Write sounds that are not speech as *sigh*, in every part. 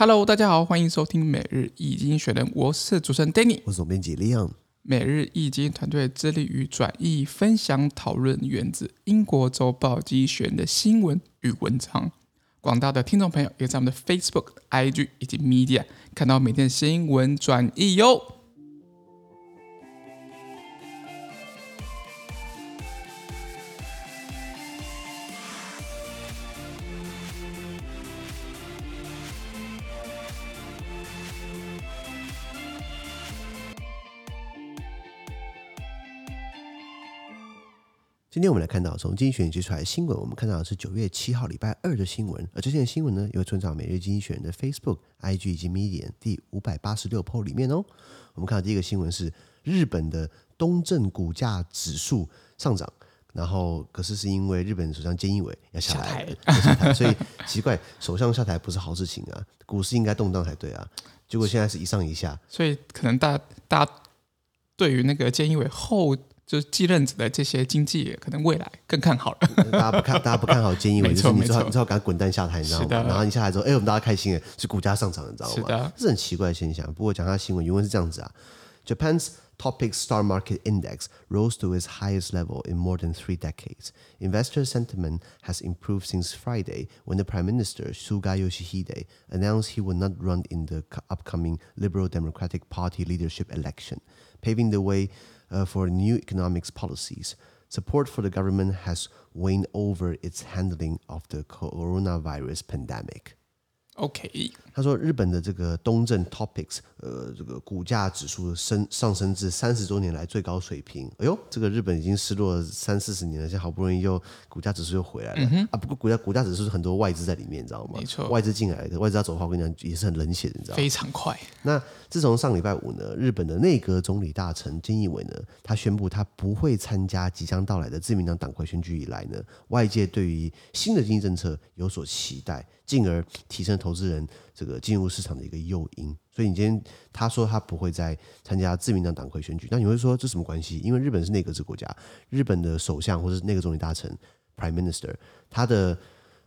Hello，大家好，欢迎收听每日易经济学人，我是主持人 Danny，我是总编辑 Leon。每日易经团队致力于转译、分享、讨论源自英国周报经济学人的新闻与文章。广大的听众朋友也在我们的 Facebook、IG 以及 Media 看到每天新闻转译哟。今天我们来看到从经济学人接出来的新闻，我们看到的是九月七号礼拜二的新闻，而这件新闻呢，又存在每日经济学人的 Facebook、IG 以及 Medium 第五百八十六 po 里面哦。我们看到第一个新闻是日本的东证股价指数上涨，然后可是是因为日本首相菅义伟要下台，所以奇怪，首相下台不是好事情啊，股市应该动荡才对啊，结果现在是一上一下，所以可能大大家对于那个菅义伟后。就是继任者的这些经济可能未来更看好了。大家不看，大家不看好菅义伟，就是你知道，你知道，赶快滚蛋下台，你知道吗？然后你下台之后，哎，我们大家开心哎，是股价上涨，你知道吗？是的，这是很奇怪的现象。不过讲下新闻，原文是这样子啊：Japan's *laughs* TOPIX Star Market Index rose to its highest level in more than three decades. Investor sentiment has improved since Friday, when the Prime Minister Suga Yoshihide announced he would not run in the upcoming Liberal Democratic Party leadership election, paving the way. uh, for new economics policies, support for the government has waned over its handling of the coronavirus pandemic. OK，他说日本的这个东证 Topics，呃，这个股价指数升上升至三十多年来最高水平。哎呦，这个日本已经失落了三四十年了，现在好不容易又股价指数又回来了、嗯、啊！不过股价股价指数是很多外资在里面，你知道吗？没错，外资进来的，外资要走的话，我跟你讲也是很冷血的，你知道吗？非常快。那自从上礼拜五呢，日本的内阁总理大臣菅义伟呢，他宣布他不会参加即将到来的自民党党魁选举以来呢，外界对于新的经济政策有所期待。进而提升投投资人这个进入市场的一个诱因，所以你今天他说他不会再参加自民党党魁选举，那你会说这什么关系？因为日本是内阁制国家，日本的首相或者内阁总理大臣 （Prime Minister） 他的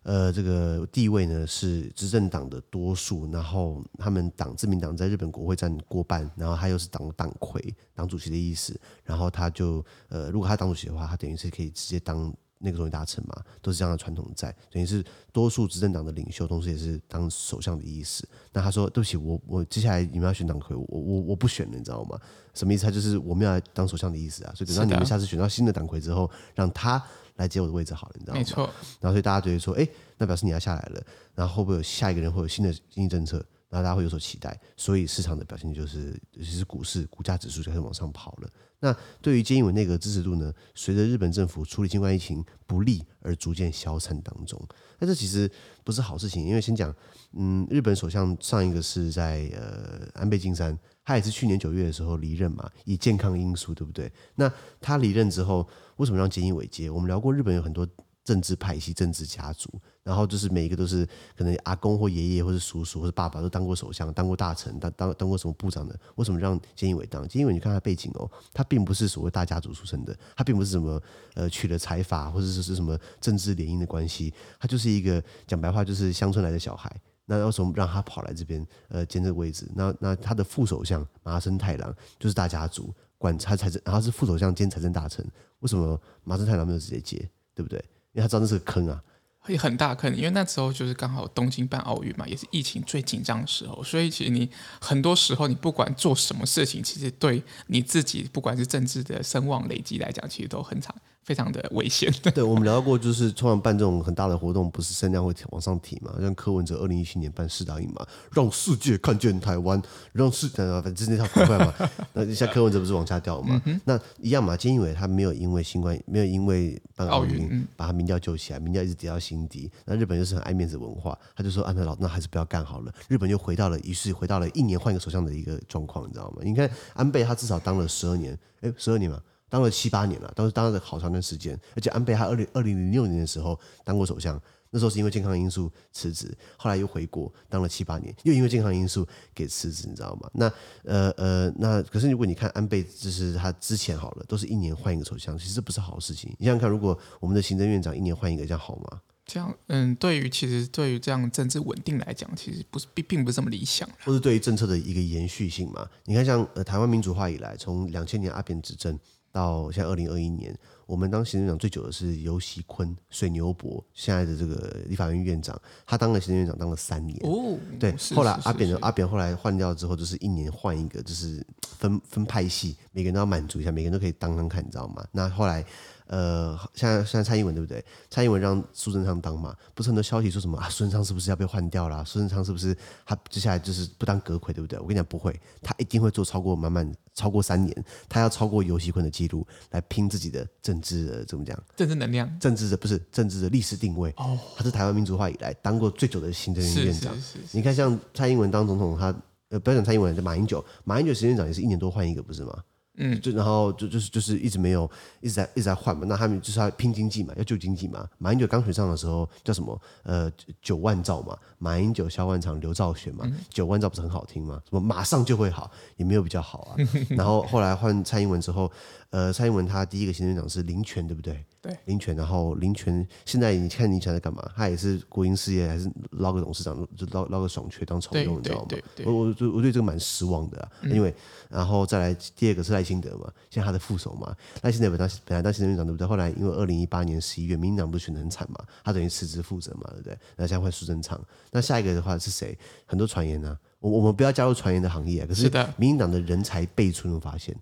呃这个地位呢是执政党的多数，然后他们党自民党在日本国会占过半，然后他又是党党魁、党主席的意思，然后他就呃如果他当主席的话，他等于是可以直接当。那个总理大臣嘛，都是这样的传统在，等于是多数执政党的领袖，同时也是当首相的意思。那他说：“对不起，我我接下来你们要选党魁，我我我不选了，你知道吗？什么意思？他就是我们要来当首相的意思啊。所以等到你们下次选到新的党魁之后，让他来接我的位置好了，你知道吗？没错。然后所以大家觉得说，哎，那表示你要下来了，然后会不会有下一个人会有新的经济政策？然后大家会有所期待，所以市场的表现就是，尤其是股市股价指数就开始往上跑了。”那对于菅义伟内阁支持度呢，随着日本政府处理新冠疫情不利而逐渐消沉当中。那这其实不是好事情，因为先讲，嗯，日本首相上一个是在呃安倍晋三，他也是去年九月的时候离任嘛，以健康因素，对不对？那他离任之后，为什么让菅义伟接？我们聊过日本有很多。政治派系、政治家族，然后就是每一个都是可能阿公或爷爷或者叔叔或者爸爸都当过首相、当过大臣、当当当过什么部长的。为什么让菅义伟当？菅义伟你看他背景哦，他并不是所谓大家族出身的，他并不是什么呃娶了财阀或者是是什么政治联姻的关系，他就是一个讲白话就是乡村来的小孩。那为什么让他跑来这边呃兼这个位置？那那他的副首相麻生太郎就是大家族管他财政，然后是副首相兼财政大臣。为什么麻生太郎没有直接接？对不对？因为他知道那是个坑啊，会很大坑。因为那时候就是刚好东京办奥运嘛，也是疫情最紧张的时候，所以其实你很多时候你不管做什么事情，其实对你自己不管是政治的声望累积来讲，其实都很惨。非常的危险。对，我们聊到过，就是通常办这种很大的活动，不是声量会往上提嘛？像柯文哲二零一七年办世大运嘛，让世界看见台湾，让世呃，反正那套快嘛。*laughs* 那像柯文哲不是往下掉嘛？嗯、那一样嘛。菅义伟他没有因为新冠，没有因为办奥运把他民调救起来，民调一直跌到新低。那日本就是很爱面子文化，他就说：“啊，那老那还是不要干好了。”日本就回到了，于是回到了一年换一个首相的一个状况，你知道吗？你看安倍他至少当了十二年，哎，十二年嘛。当了七八年了，当时当了好长的时间，而且安倍他二零二零零六年的时候当过首相，那时候是因为健康因素辞职，后来又回国当了七八年，又因为健康因素给辞职，你知道吗？那呃呃，那可是如果你看安倍，就是他之前好了，都是一年换一个首相，其实这不是好事情。你想想看，如果我们的行政院长一年换一个，这样好吗？这样，嗯，对于其实对于这样政治稳定来讲，其实不是并并不是这么理想，或是对于政策的一个延续性嘛？你看像，像呃台湾民主化以来，从两千年阿扁执政到现在二零二一年，我们当行政长最久的是游锡堃、水牛伯，现在的这个立法院院长，他当了行政院长当了三年。哦，对，后来阿扁的阿扁后来换掉之后，就是一年换一个，就是分分派系，每个人都要满足一下，每个人都可以当当看，你知道吗？那后来。呃，现在现在蔡英文对不对？蔡英文让苏贞昌当嘛，不是很多消息说什么啊？苏贞昌是不是要被换掉了？苏贞昌是不是他接下来就是不当阁揆对不对？我跟你讲不会，他一定会做超过满满超过三年，他要超过游锡堃的记录来拼自己的政治的怎么讲？政治能量，政治的不是政治的历史定位。哦，他是台湾民主化以来当过最久的行政院院长。你看像蔡英文当总统，他呃不要讲蔡英文，就马英九，马英九行政院长也是一年多换一个，不是吗？嗯，就然后就就是就是一直没有一直在一直在换嘛，那他们就是要拼经济嘛，要救经济嘛。马英九刚选上的时候叫什么？呃，九万兆嘛，马英九、萧万长、刘兆玄嘛，九万兆不是很好听吗？什么马上就会好，也没有比较好啊。然后后来换蔡英文之后，呃，蔡英文他第一个行政长是林权，对不对？对，林权，然后林权现在你看林权在干嘛？他也是国营事业，还是捞个董事长，就捞捞个爽缺当酬庸，你知道吗？我我我对这个蛮失望的啊，因为然后再来第二个是赖清德嘛，现在他的副手嘛，赖清德本来本来当行政院长对不对？后来因为二零一八年十一月民进党不是选的很惨嘛，他等于辞职负责嘛，对不对？那现在换苏贞昌，那下一个的话是谁？很多传言呢、啊，我我们不要加入传言的行业、啊，可是民进党的人才辈出，有发现？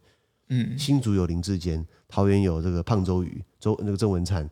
嗯，新竹有林志坚。桃园有这个胖周瑜，周那个郑文灿，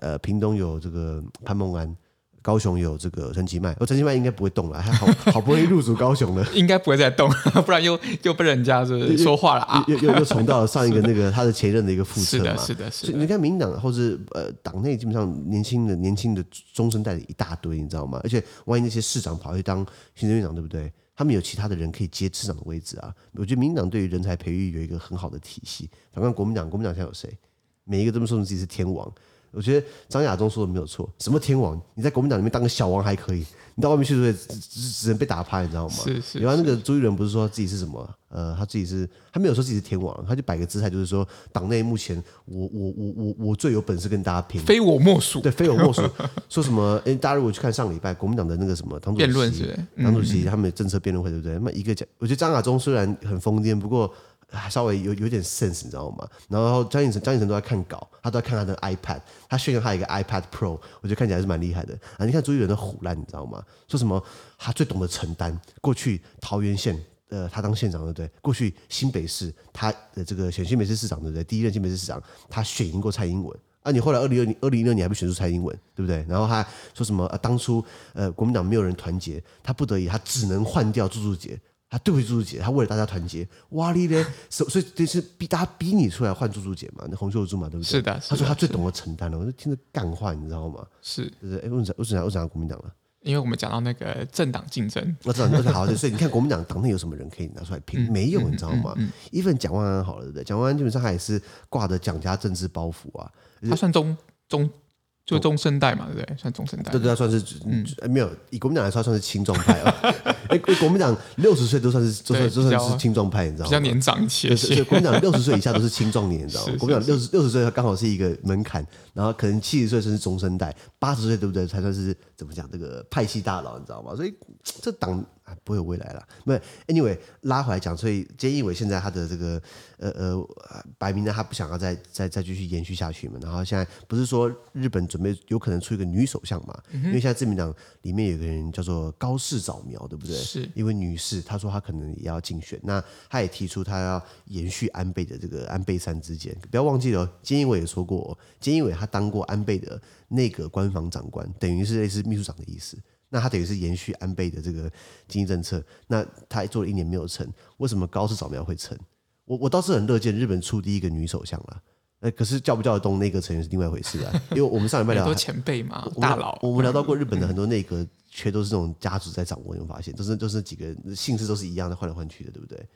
呃，屏东有这个潘孟安，高雄有这个陈其迈，哦，陈其迈应该不会动了，还好 *laughs* 好不容易入主高雄了，应该不会再动，*laughs* 不然又又被人家是是说话了啊，又又又重到了上一个那个他的前任的一个副策嘛，是的，是的，是的。你看民进党或是呃党内基本上年轻的年轻的中生代的一大堆，你知道吗？而且万一那些市长跑去当行政院长，对不对？他们有其他的人可以接市长的位置啊！我觉得民进党对于人才培育有一个很好的体系。反观国民党，国民党现在有谁？每一个都说自己是天王。我觉得张亚中说的没有错。什么天王？你在国民党里面当个小王还可以，你到外面去只只只能被打趴，你知道吗？是是。然后那个朱一伦不是说自己是什么？呃，他自己是，他没有说自己是天王，他就摆个姿态，就是说党内目前我我我我我最有本事跟大家拼，非我莫属。对，非我莫属。*laughs* 说什么？哎，大家如果去看上礼拜国民党的那个什么党主席，党主席他们的政策辩论会，对不对？那么一个讲，我觉得张亚中虽然很疯癫，不过。还稍微有有点 sense，你知道吗？然后江启臣，江启臣都在看稿，他都在看他的 iPad，他炫耀他一个 iPad Pro，我觉得看起来还是蛮厉害的啊！你看朱一伦的虎烂，你知道吗？说什么他最懂得承担。过去桃园县，呃，他当县长对不对？过去新北市，他的这个选新北市市长对不对？第一任新北市市长，他选赢过蔡英文啊！你后来二零二零二零一六年还不选出蔡英文，对不对？然后他说什么？呃，当初呃国民党没有人团结，他不得已，他只能换掉朱朱杰。他对不起朱朱姐，他为了大家团结，哇哩咧，所所以这是逼大家逼你出来换朱朱姐嘛，那洪秀珠嘛，对不对？是的，他说他最懂得承担了，我就听着干话，你知道吗？是，就是？哎，为什么为什么为什么国民党了？因为我们讲到那个政党竞争，我知道，好，所以你看国民党党内有什么人可以拿出来拼？没有，你知道吗？一份蒋万安好了，对不对？蒋万安基本上还是挂着蒋家政治包袱啊，他算中中。就中生代嘛，对不对？算中生代。对对，算是嗯，没有以国民党来说，算是青壮派啊。哎，国民党六十岁都算是都算就算是青壮派，你知道吗？比较年长一些。所以国民党六十岁以下都是青壮年，你知道吗？国民党六十六十岁刚好是一个门槛，然后可能七十岁甚至中生代，八十岁对不对？才算是怎么讲这个派系大佬，你知道吗？所以这党。不会有未来了。没有，anyway，拉回来讲，所以菅义伟现在他的这个呃呃，摆明了他不想要再再再继续延续下去嘛。然后现在不是说日本准备有可能出一个女首相嘛？嗯、因为现在自民党里面有个人叫做高市早苗，对不对？是一位女士，她说她可能也要竞选。那她也提出她要延续安倍的这个安倍三之间。不要忘记了，菅义伟也说过，菅义伟他当过安倍的内阁官房长官，等于是类似秘书长的意思。那他等于是延续安倍的这个经济政策，那他做了一年没有成，为什么高市早苗会成？我我倒是很乐见日本出第一个女首相了，呃，可是叫不叫得动内阁成员是另外一回事啊。因为我们上礼拜聊很多前辈嘛，大佬，我们聊到过日本的很多内阁，却都是这种家族在掌握，你会发现，都是都是几个姓氏都是一样的，换来换去的，对不对？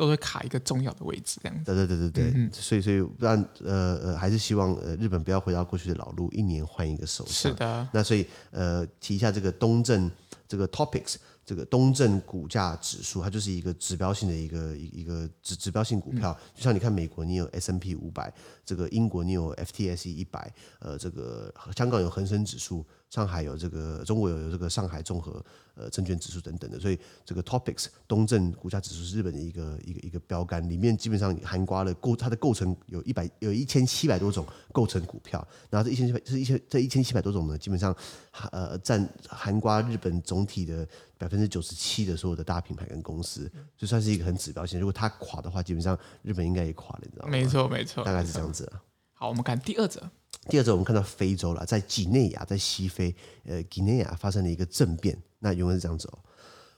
都会卡一个重要的位置，这样子。对对对对对，嗯、所以所以不然呃呃，还是希望呃日本不要回到过去的老路，一年换一个首相。是的。那所以呃提一下这个东正这个 Topics 这个东证股价指数，它就是一个指标性的一个一一个指指标性股票，就像你看美国你有 S&P 五百，这个英国你有 FTSE 一百，呃，这个香港有恒生指数。上海有这个，中国有有这个上海综合呃证券指数等等的，所以这个 Topics 东证股价指数是日本的一个一个一个标杆，里面基本上含刮了构它的构成有一百有一千七百多种构成股票，然后这一千七百这一千这一千七百多种呢，基本上呃占含刮日本总体的百分之九十七的所有的大品牌跟公司，就算是一个很指标性。如果它垮的话，基本上日本应该也垮了，你知道吗？没错没错，大概是这样子啊。好，我们看第二则。第二则，我们看到非洲了，在几内亚，在西非，呃，几内亚发生了一个政变。那原文是这样子哦，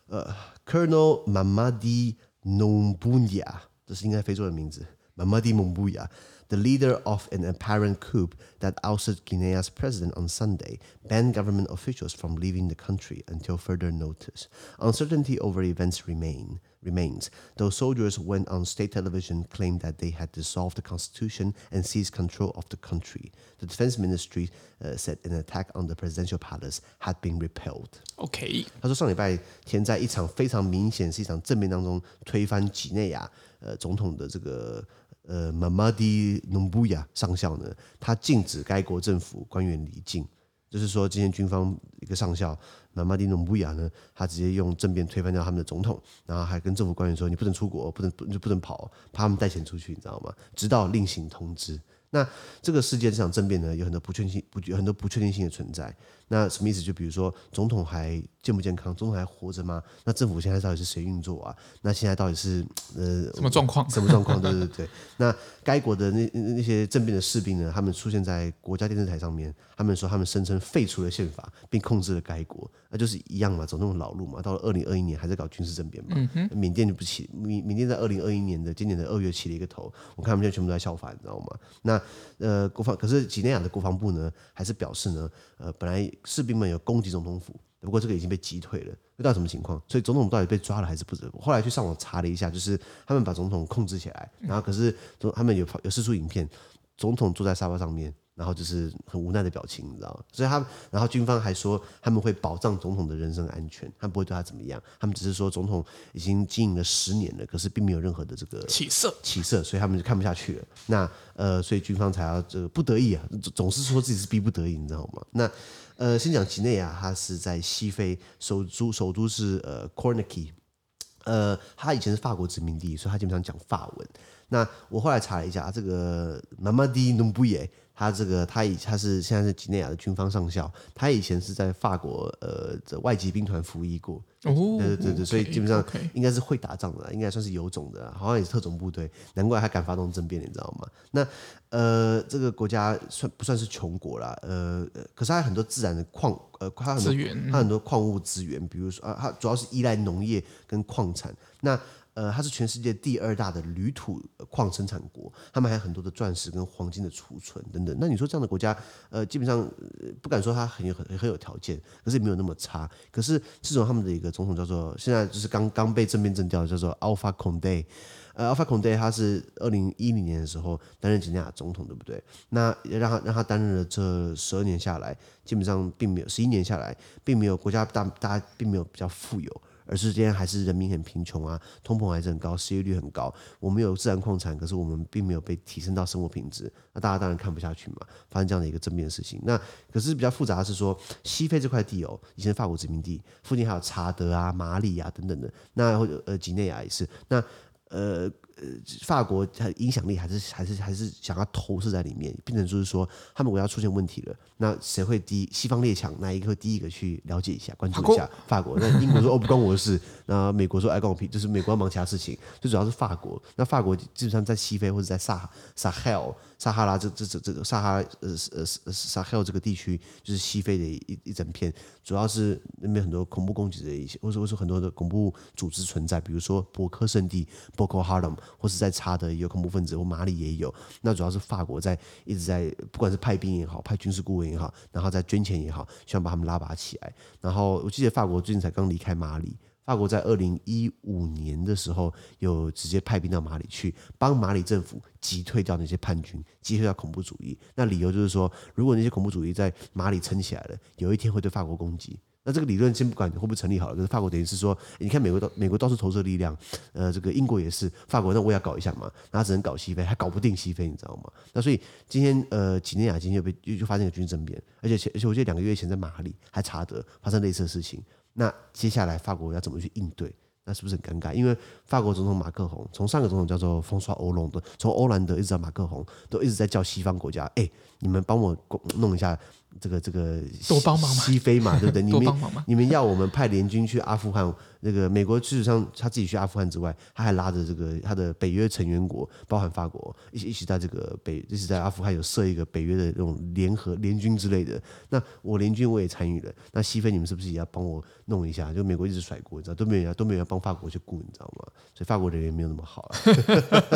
呃，Colonel Mamadi Doumbouya，这是应该非洲的名字，Mamadi Doumbouya。The leader of an apparent coup that ousted Guinea's president on Sunday banned government officials from leaving the country until further notice. Uncertainty over events remain remains, though soldiers went on state television claimed that they had dissolved the constitution and seized control of the country. The defense ministry uh, said an attack on the presidential palace had been repelled. OK，他说上礼拜天在一场非常明显是一场政变当中推翻几内亚呃总统的这个。 呃，Mamadi Numbuya 上校呢，他禁止该国政府官员离境，就是说，今天军方一个上校 Mamadi Numbuya 呢，他直接用政变推翻掉他们的总统，然后还跟政府官员说，你不能出国，不能不就不能跑，怕他们带钱出去，你知道吗？直到另行通知。那这个世界这场政变呢，有很多不确定性，不有很多不确定性的存在。那什么意思？就比如说，总统还健不健康？总统还活着吗？那政府现在到底是谁运作啊？那现在到底是呃什么状况？什么状况？对对对。那该国的那那些政变的士兵呢？他们出现在国家电视台上面，他们说他们声称废除了宪法，并控制了该国，那就是一样嘛，走那种老路嘛。到了二零二一年还在搞军事政变嘛？嗯、缅甸就不起，缅缅甸在二零二一年的今年的二月起了一个头，我看他们现在全部都在效法，你知道吗？那呃，国防可是几内亚的国防部呢，还是表示呢，呃，本来士兵们有攻击总统府，不过这个已经被击退了，不知道什么情况，所以总统到底被抓了还是不知？后来去上网查了一下，就是他们把总统控制起来，然后可是总他们有有四出影片，总统坐在沙发上面。然后就是很无奈的表情，你知道吗？所以他，然后军方还说他们会保障总统的人身安全，他们不会对他怎么样。他们只是说总统已经经营了十年了，可是并没有任何的这个起色，起色，所以他们就看不下去了。那呃，所以军方才要这个不得已啊，总是说自己是逼不得已，你知道吗？那呃，先讲几内亚，它是在西非，首都首都是呃 Conakry，呃，他以前是法国殖民地，所以他基本上讲法文。那我后来查了一下，这个 Mamadi Doumbouya 他这个他以他是现在是几内亚的军方上校，他以前是在法国呃这外籍兵团服役过，哦，对对对对，所以基本上应该是会打仗的，应该算是有种的，好像也是特种部队，难怪他敢发动政变，你知道吗？那呃这个国家算不算是穷国啦？呃，可是它有很多自然的矿呃，它很多资源，它很多矿物资源，比如说啊，它主要是依赖农业跟矿产，那。呃，它是全世界第二大的铝土矿生产国，他们还有很多的钻石跟黄金的储存等等。那你说这样的国家，呃，基本上不敢说它很有很很有条件，可是也没有那么差。可是自从他们的一个总统叫做现在就是刚刚被政变政调，叫做 Alpha Condé，呃，Alpha Condé 他是二零一零年的时候担任几内亚总统，对不对？那让他让他担任了这十二年下来，基本上并没有十一年下来，并没有国家大大家并没有比较富有。而是今天还是人民很贫穷啊，通膨还是很高，失业率很高。我们有自然矿产，可是我们并没有被提升到生活品质。那大家当然看不下去嘛，发生这样的一个正面的事情。那可是比较复杂的是说，西非这块地哦，以前法国殖民地，附近还有查德啊、马里啊等等的。那或者呃，几内亚也是。那呃。呃，法国它影响力还是还是还是想要投射在里面，变成就是说，他们国家出现问题了，那谁会第一？西方列强哪一个会第一个去了解一下、关注一下法国？那英国说哦，不关我的事，那美国说哎关我屁，就是美国要忙其他事情，最主要是法国。那法国基本上在西非或者在撒撒哈尔、撒哈拉这这这这个撒哈呃呃撒哈尔这个地区，就是西非的一一整片，主要是那边很多恐怖攻击的一些，或者说是很多的恐怖组织存在，比如说博克圣地 Boko Haram。或是在查德也有恐怖分子，或马里也有。那主要是法国在一直在，不管是派兵也好，派军事顾问也好，然后在捐钱也好，希望把他们拉拔起来。然后我记得法国最近才刚离开马里，法国在二零一五年的时候有直接派兵到马里去，帮马里政府击退掉那些叛军，击退掉恐怖主义。那理由就是说，如果那些恐怖主义在马里撑起来了，有一天会对法国攻击。那这个理论先不管会不会成立好了，就是法国等于是说，你看美国到美国到处投射力量，呃，这个英国也是，法国那我也要搞一下嘛，那只能搞西非，还搞不定西非，你知道吗？那所以今天呃，几内亚今天又被又就发生了军事政变，而且而且我记得两个月前在马里还查德发生类似的事情，那接下来法国要怎么去应对？那是不是很尴尬？因为法国总统马克宏从上个总统叫做风刷欧隆的，从欧兰德一直到马克宏，都一直在叫西方国家，哎，你们帮我弄一下。这个这个多帮忙嘛，西非嘛，对不对？*laughs* 你们你们要我们派联军去阿富汗，那个美国事实上他自己去阿富汗之外，他还拉着这个他的北约成员国，包含法国，一起一起在这个北，一起在阿富汗有设一个北约的这种联合联军之类的。那我联军我也参与了，那西非你们是不是也要帮我弄一下？就美国一直甩锅，你知道都没有人都没有人帮法国去顾，你知道吗？所以法国人员没有那么好了。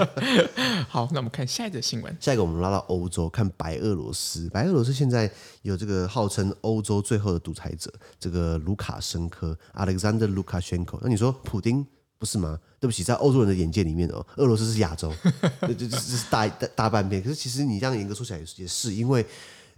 *laughs* 好，那我们看下一则新闻。下一个我们拉到欧洲看白俄罗斯，白俄罗斯现在。有这个号称欧洲最后的独裁者，这个卢卡申科 （Alexander Lukashenko）。那你说普丁不是吗？对不起，在欧洲人的眼界里面哦，俄罗斯是亚洲，*laughs* 这这这是大大大半边。可是其实你这样严格说起来也是，因为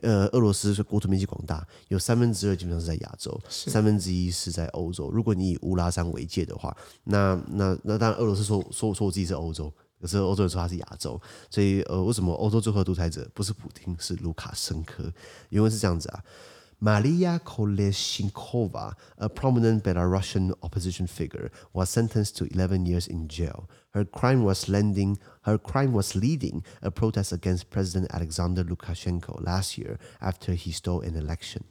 呃，俄罗斯是国土面积广大，有三分之二基本上是在亚洲，三分之一是在欧洲。如果你以乌拉山为界的话，那那那当然俄罗斯说说说我自己是欧洲。可是欧洲人说他是亚洲，所以呃，为什么欧洲最后的独裁者不是普京，是卢卡申科？因为是这样子啊，Maria Kolesnikova, a prominent Belarusian opposition figure, was sentenced to 11 years in jail. Her crime was lending, her crime was leading a protest against President Alexander Lukashenko last year after he stole an election.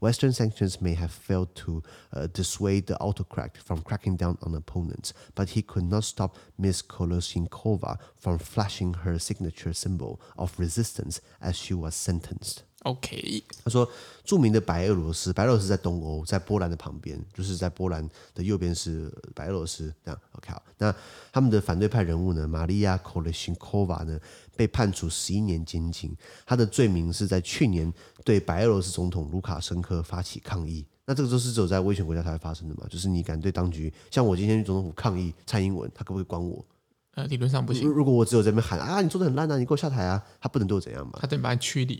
Western sanctions may have failed to uh, dissuade the autocrat from cracking down on opponents, but he could not stop Ms. Kolesnikova from flashing her signature symbol of resistance as she was sentenced. OK，他说，著名的白俄罗斯，白俄罗斯在东欧，在波兰的旁边，就是在波兰的右边是白俄罗斯。这样，OK，好，那他们的反对派人物呢，玛利亚·科列辛科娃呢，被判处十一年监禁。他的罪名是在去年对白俄罗斯总统卢卡申科发起抗议。那这个都是只有在威权国家才会发生的嘛？就是你敢对当局，像我今天去总统府抗议蔡英文，他可不可以关我？呃，理论上不行。如果我只有在那边喊啊，你做的很烂啊，你给我下台啊，他不能对我怎样嘛？他得把你驱离。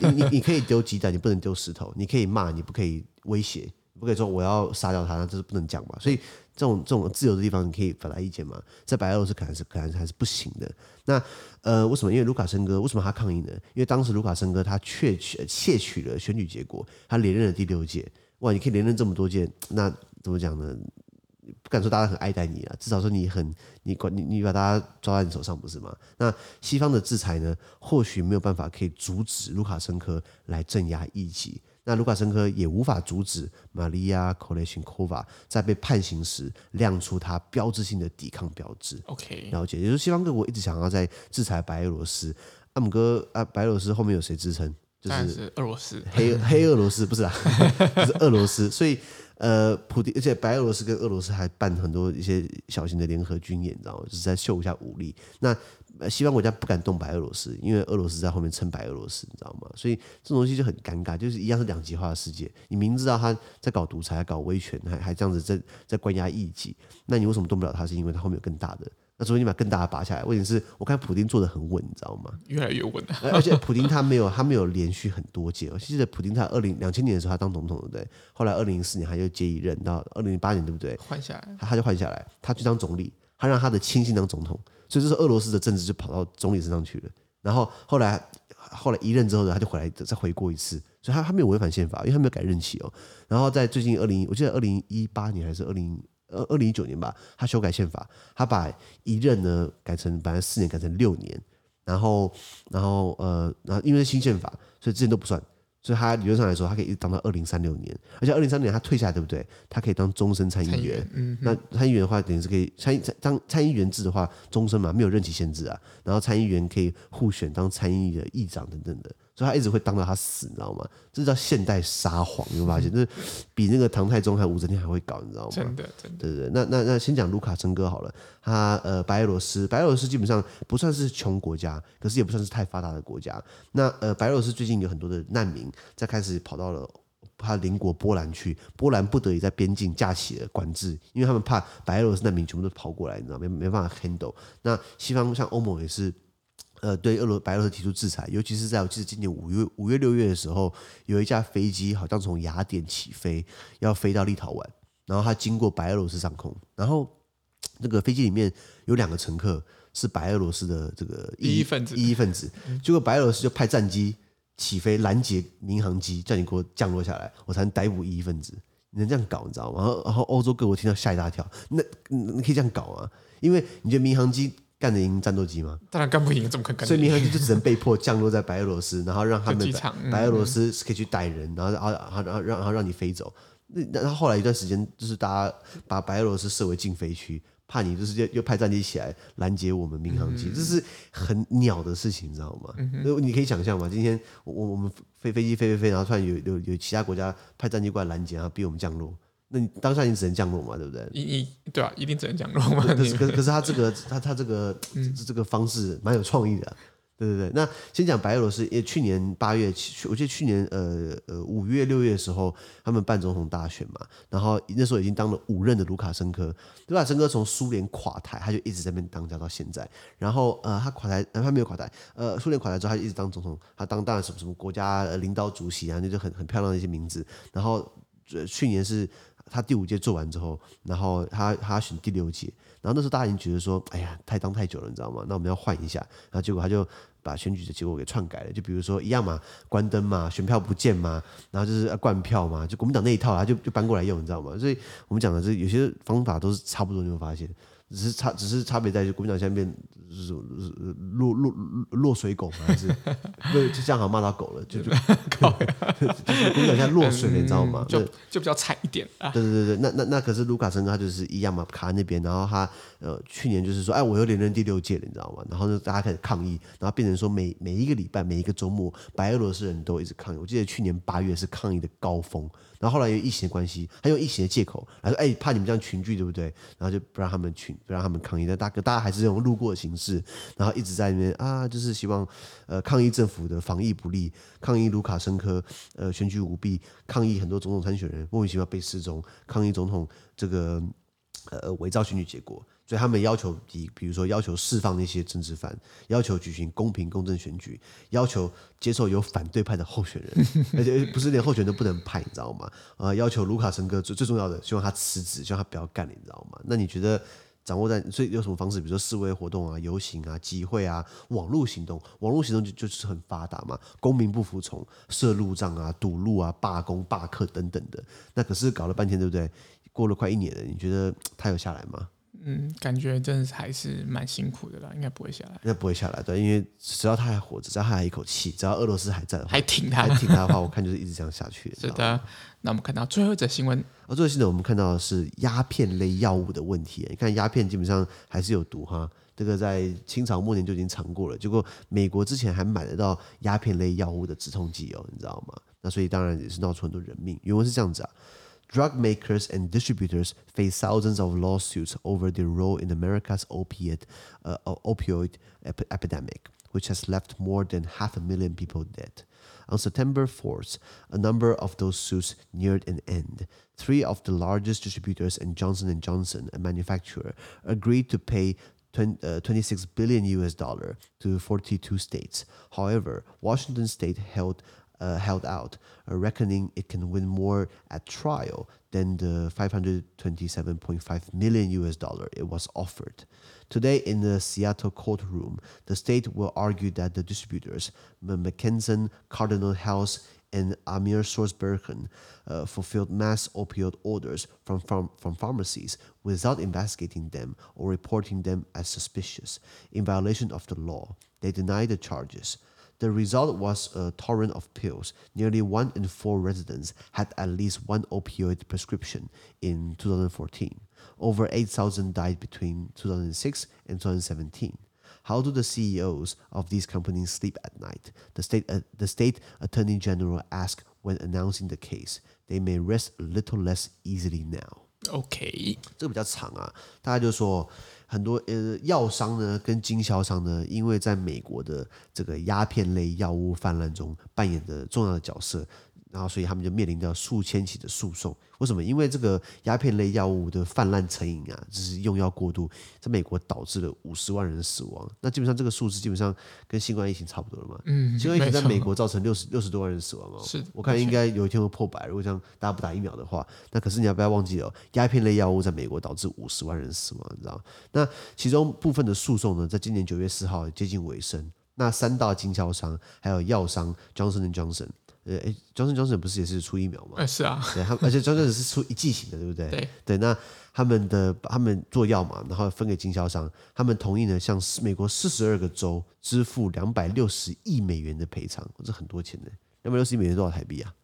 你你你可以丢鸡蛋，你不能丢石头。你可以骂，你不可以威胁，不可以说我要杀掉他，那这是不能讲嘛。所以这种这种自由的地方，你可以表达意见嘛。在白俄罗斯可能是可能还是不行的。那呃，为什么？因为卢卡申科为什么他抗议呢？因为当时卢卡申科他窃取窃取了选举结果，他连任了第六届。哇，你可以连任这么多届，那怎么讲呢？不敢说大家很爱戴你啊，至少说你很你管你你把大家抓在你手上不是吗？那西方的制裁呢，或许没有办法可以阻止卢卡申科来镇压异己，那卢卡申科也无法阻止玛利亚·科雷辛科娃在被判刑时亮出他标志性的抵抗标志。OK，了解，也就是西方各国一直想要在制裁白俄罗斯。阿姆哥啊，白俄罗斯后面有谁支撑？就是俄罗斯，黑黑俄罗斯不是啊，*laughs* 就是俄罗斯，所以。呃，普丁，而且白俄罗斯跟俄罗斯还办很多一些小型的联合军演，你知道吗？就是在秀一下武力。那西方国家不敢动白俄罗斯，因为俄罗斯在后面撑白俄罗斯，你知道吗？所以这种东西就很尴尬，就是一样是两极化的世界。你明知道他在搞独裁、搞威权，还还这样子在在关押异己，那你为什么动不了他？是因为他后面有更大的。那除非你把更大的拔下来，问题是我看普丁做的很稳，你知道吗？越来越稳。而且普丁他没有他没有连续很多届。我记得普丁他二零两千年的时候他当总统，对不对？后来二零零四年他就接一任，到二零零八年，对不对？换下来，他他就换下来，他去当总理，他让他的亲信当总统，所以这是俄罗斯的政治就跑到总理身上去了。然后后来后来一任之后呢，他就回来再回过一次，所以他他没有违反宪法，因为他没有改任期哦。然后在最近二零，我记得二零一八年还是二零。呃，二零一九年吧，他修改宪法，他把一任呢改成本来四年改成六年，然后，然后呃，然后因为是新宪法，所以之前都不算，所以他理论上来说，他可以一直当到二零三六年，而且二零三六年他退下来，对不对？他可以当终身参议员。嗯，那参议员的话，等于是可以参参当参议员制的话，终身嘛，没有任期限制啊。然后参议员可以互选当参议的议长等等的。所以他一直会当到他死，你知道吗？这叫现代撒谎，你会发现，这比那个唐太宗还武则天还会搞，你知道吗？真的，真的。对对对，那那那先讲卢卡申哥好了，他呃，白俄罗斯，白俄罗斯基本上不算是穷国家，可是也不算是太发达的国家。那呃，白俄罗斯最近有很多的难民在开始跑到了他邻国波兰去，波兰不得已在边境架起了管制，因为他们怕白俄罗斯难民全部都跑过来，你知道没没办法 handle。那西方像欧盟也是。呃，对俄罗白俄罗斯提出制裁，尤其是在我记得今年五月五月六月的时候，有一架飞机好像从雅典起飞，要飞到立陶宛，然后它经过白俄罗斯上空，然后那个飞机里面有两个乘客是白俄罗斯的这个异议分子，异议分子，结果白俄罗斯就派战机起飞拦截民航机，叫你给我降落下来，我才能逮捕异议分子。你能这样搞，你知道吗？然后然后欧洲各国听到吓一大跳，那你可以这样搞啊？因为你觉得民航机？干得赢战斗机吗？当然干不赢，怎么可能？所以民航机就只能被迫降落在白俄罗斯，然后让他们 *laughs* 白俄罗斯可以去逮人，然后然后然后让然后让你飞走。那然后后来一段时间，就是大家把白俄罗斯设为禁飞区，怕你就是又又派战机起来拦截我们民航机，这是很鸟的事情，你知道吗？你可以想象吗？今天我我们飞飞机飞飞飞，然后突然有有有其他国家派战机过来拦截，然后逼我们降落。那你当下你只能降落嘛，对不对？一一对啊，一定只能降落嘛。可是可是他这个他他这个、*laughs* 嗯、这个方式蛮有创意的、啊，对对对。那先讲白俄罗斯，因为去年八月，我记得去年呃呃五月六月的时候，他们办总统大选嘛，然后那时候已经当了五任的卢卡申科，卢卡申科从苏联垮台，他就一直在那边当家到现在。然后呃他垮台，呃他没有垮台，呃苏联垮台之后，他就一直当总统，他当当然什么什么国家领导主席啊，那就很很漂亮的一些名字。然后呃去年是。他第五届做完之后，然后他他选第六届，然后那时候大家已经觉得说，哎呀，太当太久了，你知道吗？那我们要换一下，然后结果他就把选举的结果给篡改了，就比如说一样嘛，关灯嘛，选票不见嘛，然后就是要灌票嘛，就国民党那一套，他就就搬过来用，你知道吗？所以我们讲的这有些方法都是差不多，你会发现。只是差，只是差别在于国民党现在变是落落落水狗？还是不就这样好骂到狗了？就就，就是国民党现在落水了，你知道吗？就就比较惨一点。对对对对，那那那可是卢卡申科他就是一样嘛，卡在那边，然后他呃去年就是说，哎，我又连任第六届了，你知道吗？然后呢，大家开始抗议，然后变成说每每一个礼拜每一个周末，白俄罗斯人都一直抗议。我记得去年八月是抗议的高峰。然后后来有疫情的关系，他用疫情的借口来说，哎，怕你们这样群聚，对不对？然后就不让他们群，不让他们抗议。但大哥，大家还是用路过的形式，然后一直在那边啊，就是希望呃抗议政府的防疫不力，抗议卢卡申科呃选举舞弊，抗议很多总统参选人莫名其妙被失踪，抗议总统这个呃伪造选举结果。所以他们要求，比比如说要求释放那些政治犯，要求举行公平公正选举，要求接受有反对派的候选人，*laughs* 而且不是连候选人都不能派，你知道吗？呃，要求卢卡申科最最重要的，希望他辞职，希望他不要干了，你知道吗？那你觉得掌握在所以有什么方式？比如说示威活动啊、游行啊、集会啊、网络行动，网络行动就就是很发达嘛。公民不服从，设路障啊、堵路啊、罢工罢课等等的。那可是搞了半天，对不对？过了快一年了，你觉得他有下来吗？嗯，感觉真的是还是蛮辛苦的啦，应该不会下来。应该不会下来，对，因为只要他还活着，只要他还有一口气，只要俄罗斯还在的话，还挺他，还挺他的话，我看就是一直这样下去。是的，那我们看到最后一则新闻，而最后新闻我们看到的是鸦片类药物的问题。你看鸦片基本上还是有毒哈，这个在清朝末年就已经尝过了，结果美国之前还买得到鸦片类药物的止痛剂哦，你知道吗？那所以当然也是闹出很多人命。原文是这样子啊。Drug makers and distributors face thousands of lawsuits over their role in America's opiate, uh, opioid ep epidemic, which has left more than half a million people dead. On September 4th, a number of those suits neared an end. Three of the largest distributors and Johnson & Johnson, a manufacturer, agreed to pay 20, uh, 26 billion US dollar to 42 states. However, Washington state held uh, held out, uh, reckoning it can win more at trial than the 527.5 million US dollar it was offered. Today, in the Seattle courtroom, the state will argue that the distributors, McKesson, Cardinal Health, and Amir Sourcebergen, uh, fulfilled mass opioid orders from, from, from pharmacies without investigating them or reporting them as suspicious. In violation of the law, they deny the charges. The result was a torrent of pills. Nearly one in four residents had at least one opioid prescription in 2014. Over 8,000 died between 2006 and 2017. How do the CEOs of these companies sleep at night? The state, uh, the state attorney general asked when announcing the case. They may rest a little less easily now. OK，这个比较长啊，大家就说。 很多呃药商呢跟经销商呢，因为在美国的这个鸦片类药物泛滥中扮演着重要的角色，然后所以他们就面临到数千起的诉讼。为什么？因为这个鸦片类药物的泛滥成瘾啊，就是用药过度，在美国导致了五十万人死亡。那基本上这个数字基本上跟新冠疫情差不多了嘛。嗯，新冠疫情在美国造成六十六十多万人死亡哦。是，我看应该有一天会破百。如果像大家不打疫苗的话，那可是你要不要忘记哦？鸦片类药物在美国导致五十万人死亡，你知道？那其中部分的诉讼呢，在今年九月四号接近尾声。那三大经销商还有药商 Johnson & Johnson。呃，哎，Johnson Johnson 不是也是出疫苗吗？哎，是啊，*laughs* 对，他而且 Johnson 是出一剂型的，对不对？对对，那他们的他们做药嘛，然后分给经销商，他们同意呢，向美国四十二个州支付两百六十亿美元的赔偿，这很多钱呢，两百六十亿美元多少台币啊？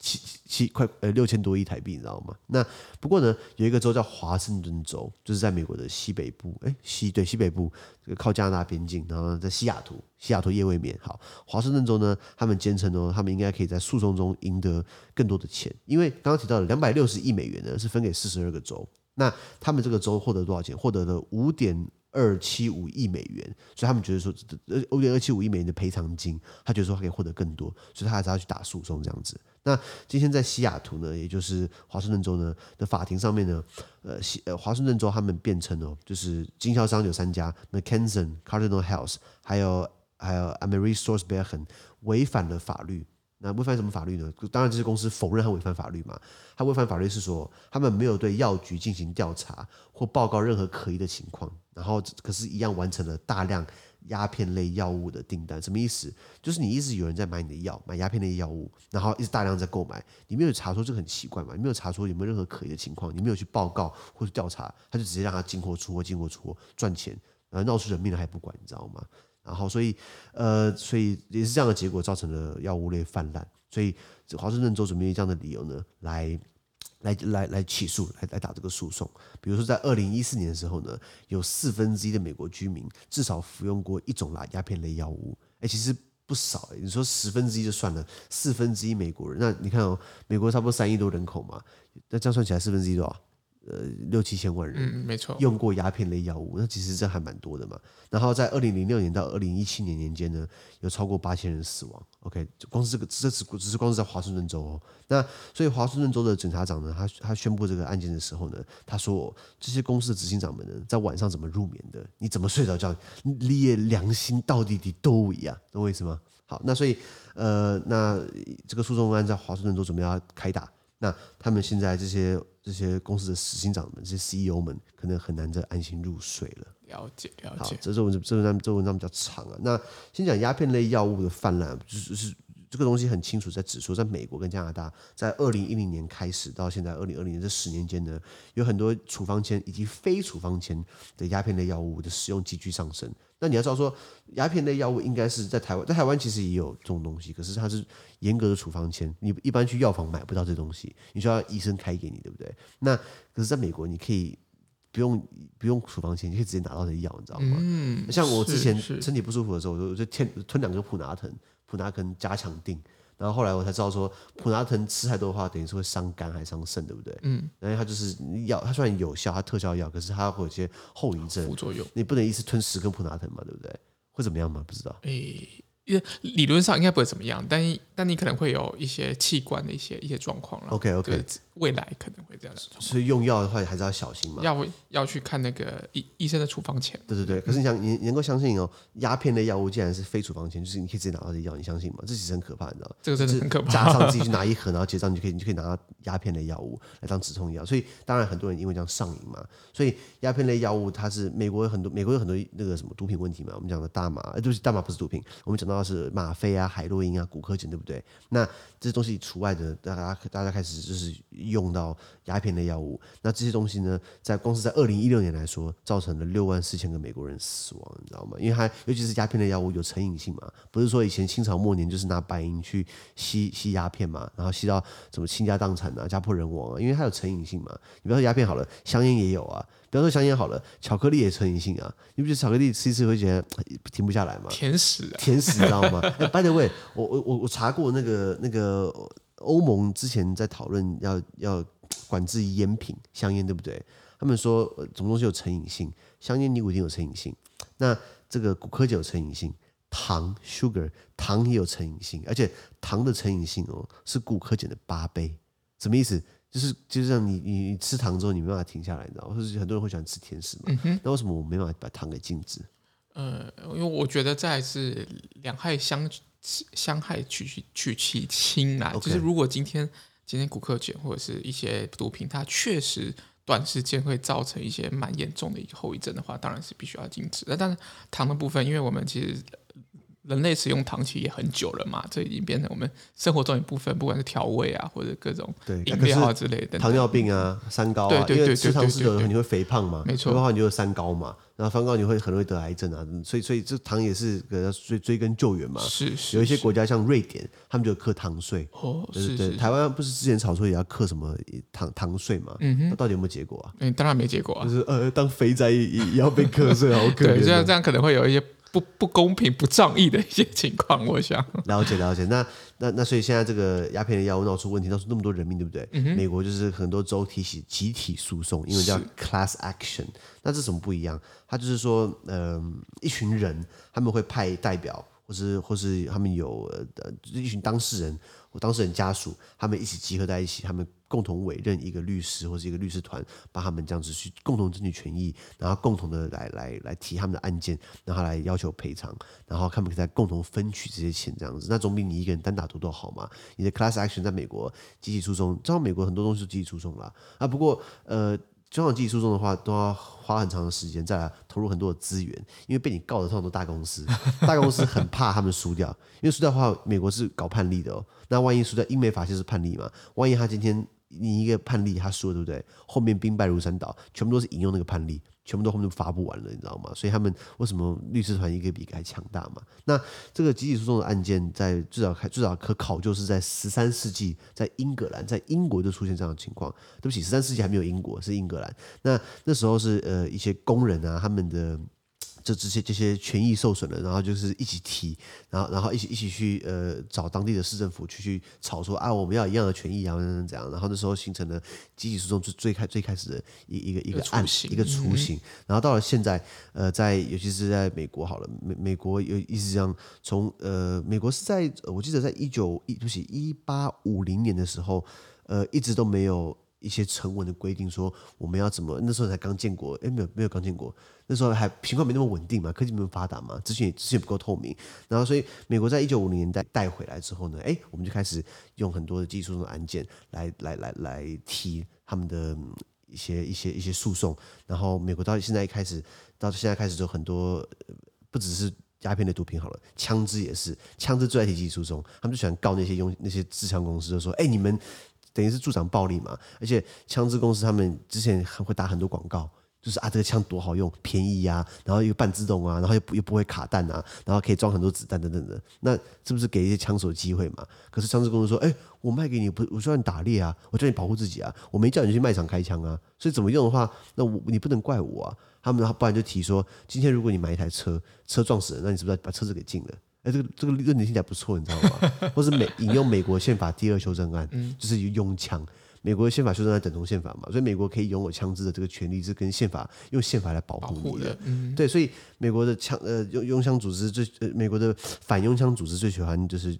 七七快呃六千多亿台币，你知道吗？那不过呢，有一个州叫华盛顿州，就是在美国的西北部，哎西对西北部，这个靠加拿大边境，然后在西雅图，西雅图夜未眠。好，华盛顿州呢，他们坚称哦，他们应该可以在诉讼中赢得更多的钱，因为刚刚提到的两百六十亿美元呢，是分给四十二个州，那他们这个州获得多少钱？获得了五点二七五亿美元，所以他们觉得说，呃五点二七五亿美元的赔偿金，他觉得说他可以获得更多，所以他还是要去打诉讼这样子。那今天在西雅图呢，也就是华盛顿州呢的法庭上面呢，呃，西呃华盛顿州他们辩称哦，就是经销商有三家，McKesson、Cardinal Health，还有还有 AmerisourceBergen 违反了法律。那违反什么法律呢？当然这些公司否认他违反法律嘛。他违反法律是说，他们没有对药局进行调查或报告任何可疑的情况，然后可是，一样完成了大量。鸦片类药物的订单什么意思？就是你一直有人在买你的药，买鸦片类药物，然后一直大量在购买，你没有查出这个很奇怪嘛？你没有查出有没有任何可疑的情况？你没有去报告或者调查，他就直接让他进货出货，进货出货赚钱，然后闹出人命了还不管，你知道吗？然后所以呃，所以也是这样的结果造成了药物类泛滥，所以华盛顿州准备以这样的理由呢来。来来来起诉，来来打这个诉讼。比如说，在二零一四年的时候呢，有四分之一的美国居民至少服用过一种啦鸦片类药物。哎，其实不少。你说十分之一就算了，四分之一美国人，那你看哦，美国差不多三亿多人口嘛，那这样算起来四分之一多少？呃，六七千万人，嗯，没错，用过鸦片类药物，那其实这还蛮多的嘛。然后在二零零六年到二零一七年年间呢，有超过八千人死亡。OK，光是这个，这只只是光是在华盛顿州哦。那所以华盛顿州的检察长呢，他他宣布这个案件的时候呢，他说这些公司的执行长们呢，在晚上怎么入眠的？你怎么睡着觉？你也良心到底的都一样，懂我意思吗？好，那所以呃，那这个诉讼案在华盛顿州准备要开打。那他们现在这些这些公司的执行长们，这些 CEO 们，可能很难再安心入睡了。了解，了解。好，这这文这文章这文章比较长啊。那先讲鸦片类药物的泛滥，就是是。这个东西很清楚，在指出，在美国跟加拿大，在二零一零年开始到现在二零二零年这十年间呢，有很多处方签以及非处方签的鸦片类药物的使用急剧上升。那你要知道说，鸦片类药物应该是在台湾，在台湾其实也有这种东西，可是它是严格的处方签，你一般去药房买不到这东西，你需要医生开给你，对不对？那可是在美国，你可以不用不用处方签，你可以直接拿到这药，你知道吗？嗯，像我之前身体不舒服的时候，我就吞吞两个普拿疼。普拿疼加强錠，然后后来我才知道说，普拿疼吃太多的话，等于是会伤肝还伤肾，对不对？嗯，然后它就是药，它虽然有效，它特效药，可是它会有一些后遗症、副作用。你不能一次吞十根普拿疼嘛，对不对？会怎么样嘛？不知道。欸理论上应该不会怎么样，但但你可能会有一些器官的一些一些状况了。OK OK，未来可能会这样的。所以用药的话还是要小心嘛。要要去看那个医医生的处方签。对对对，可是你想你能够相信哦，鸦片类药物竟然是非处方签，就是你可以直接拿到这药，你相信吗？这其实很可怕，你知道吗？这个真的很可怕。加上自己去拿一盒，然后结账，你就可以你就可以拿到鸦片类药物来当止痛药。所以当然很多人因为这样上瘾嘛。所以鸦片类药物它是美国有很多美国有很多那个什么毒品问题嘛。我们讲的大麻，呃，就是大麻不是毒品，我们讲到的是吗啡啊。海洛因啊，骨科碱，对不对？那这东西除外的，大家大家开始就是用到鸦片类药物。那这些东西呢，在光是在二零一六年来说，造成了六万四千个美国人死亡，你知道吗？因为它尤其是鸦片类药物有成瘾性嘛，不是说以前清朝末年就是拿白银去吸吸鸦片嘛，然后吸到什么倾家荡产啊、家破人亡啊，因为它有成瘾性嘛。你不要说鸦片好了，香烟也有啊。比方说香烟好了，巧克力也成瘾性啊！你不觉得巧克力吃一次会觉得停不下来吗？甜食，啊，甜食，你知道吗？*laughs* 哎，by the way，我我我我查过那个那个欧盟之前在讨论要要管制烟品香烟，对不对？他们说什么东西有成瘾性？香烟尼古丁有成瘾性，那这个古柯碱有成瘾性糖 sugar 糖也有成瘾性，而且糖的成瘾性哦是古柯碱的八倍。什么意思？就是就是让你你你吃糖之后你没办法停下来，你知道吗？或者很多人会喜欢吃甜食嘛。嗯、那为什么我没办法把糖给禁止？呃，因为我觉得在是两害相相害取其取其轻啦。Okay. 就是如果今天今天古柯碱或者是一些毒品，它确实短时间会造成一些蛮严重的一个后遗症的话，当然是必须要禁止。那但是糖的部分，因为我们其实。人类使用糖其实也很久了嘛，这已经变成我们生活中一部分，不管是调味啊，或者各种饮料啊之类的。糖尿病啊，三高啊，因为吃糖吃久了你会肥胖嘛，没错，的话你就会三高嘛，然后三高你会很容易得癌症啊，所以所以这糖也是给它追追根究源嘛。是，是是。有一些国家像瑞典，他们就课糖税。哦，对对对。台湾不是之前炒作也要课什么糖糖税嘛？嗯哼。那到底有没有结果啊？嗯，当然没结果啊。就是呃，当肥宅也也要被课税，好可怜。对，这样这样可能会有一些。不不公平、不仗义的一些情况，我想 *laughs* 了解了解。那那那，所以现在这个鸦片的药物闹出问题，闹出那么多人命，对不对？嗯、美国就是很多州提起集体诉讼，因为叫 class action。那这什么不一样？他就是说，嗯、呃，一群人他们会派代表，或是或是他们有呃一群当事人。我当事人家属，他们一起集合在一起，他们共同委任一个律师或是一个律师团，帮他们这样子去共同争取权益，然后共同的来来来提他们的案件，然后来要求赔偿，然后他们可以再共同分取这些钱，这样子，那总比你一个人单打独斗好嘛？你的 class action 在美国集体诉讼，知道美国很多东西都集体诉讼了啊。不过呃。交往集体诉讼的话，都要花很长的时间，再来投入很多的资源，因为被你告的通常都大公司，*laughs* 大公司很怕他们输掉，因为输掉的话，美国是搞判例的哦。那万一输掉，英美法系是判例嘛？万一他今天你一个判例他输了，对不对？后面兵败如山倒，全部都是引用那个判例。全部都后面都发布完了，你知道吗？所以他们为什么律师团一个比一个还强大嘛？那这个集体诉讼的案件，在最早开最早可考就是在十三世纪，在英格兰，在英国就出现这样的情况。对不起，十三世纪还没有英国，是英格兰。那那时候是呃一些工人啊，他们的。就这些这些权益受损了，然后就是一起提，然后然后一起一起去呃找当地的市政府去去吵说啊，我们要一样的权益啊，怎样怎样，然后那时候形成了集体诉讼最最开最开始的一一个一个案一个雏形，然后到了现在呃在尤其是在美国好了，美美国有一直这样从呃美国是在我记得在一九一对不起一八五零年的时候呃一直都没有。一些成文的规定说我们要怎么？那时候才刚建国，诶，没有没有刚建国，那时候还情况没那么稳定嘛，科技没那么发达嘛，资讯资讯不够透明。然后所以美国在一九五零年代带回来之后呢，诶，我们就开始用很多的技术的案件来来来来提他们的一些一些一些诉讼。然后美国到现在一开始到现在开始就很多，不只是鸦片的毒品好了，枪支也是，枪支最爱提技术中，他们就喜欢告那些用那些制枪公司，就说诶，你们。等于是助长暴力嘛，而且枪支公司他们之前很会打很多广告，就是啊这个枪多好用，便宜呀、啊，然后又半自动啊，然后又不又不会卡弹啊，然后可以装很多子弹等等的，那是不是给一些枪手机会嘛？可是枪支公司说，哎，我卖给你不，我叫你打猎啊，我叫你保护自己啊，我没叫你去卖场开枪啊，所以怎么用的话，那我你不能怪我啊。他们不然就提说，今天如果你买一台车，车撞死人，那你是不是要把车子给禁了？哎，这个这个论点听起来不错，你知道吗？或是美引用美国宪法第二修正案，嗯、就是用枪。美国宪法修正案等同宪法嘛，所以美国可以拥有枪支的这个权利是跟宪法用宪法来保护你的。的嗯、对，所以美国的枪呃拥拥枪组织最呃美国的反拥枪组织最喜欢就是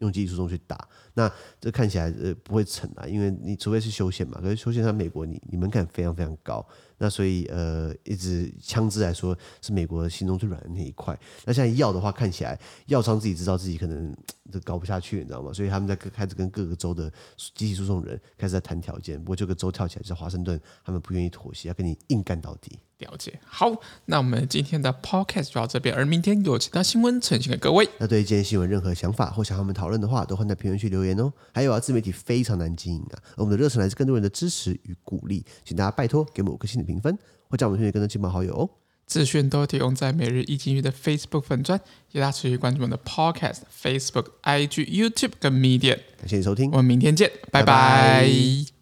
用集体诉讼去打。那这看起来呃不会成啊，因为你除非是修宪嘛，可是修宪在美国你你门槛非常非常高。那所以呃，一直枪支来说是美国心中最软的那一块。那现在药的话，看起来药商自己知道自己可能 *tsk* 这搞不下去，你知道吗？所以他们在开始跟各个州的集体诉讼人开始在谈条件。不过这个州跳起来，就是华盛顿，他们不愿意妥协，要跟你硬干到底。了解。好，那我们今天的 podcast 就到这边，而明天有其他新闻呈现给各位。那对于今天新闻任何想法或想和我们讨论的话，都欢迎在评论区留言哦。还有啊，自媒体非常难经营啊，而我们的热忱来自更多人的支持与鼓励，请大家拜托给我们五颗星的评分，或在我们推荐更多亲朋好友哦。资讯都提供在每日一金鱼的 Facebook 粉专，也大家持续关注我们的 Podcast、Facebook、IG、YouTube 跟 Medium。感谢你收听，我们明天见，拜拜。拜拜。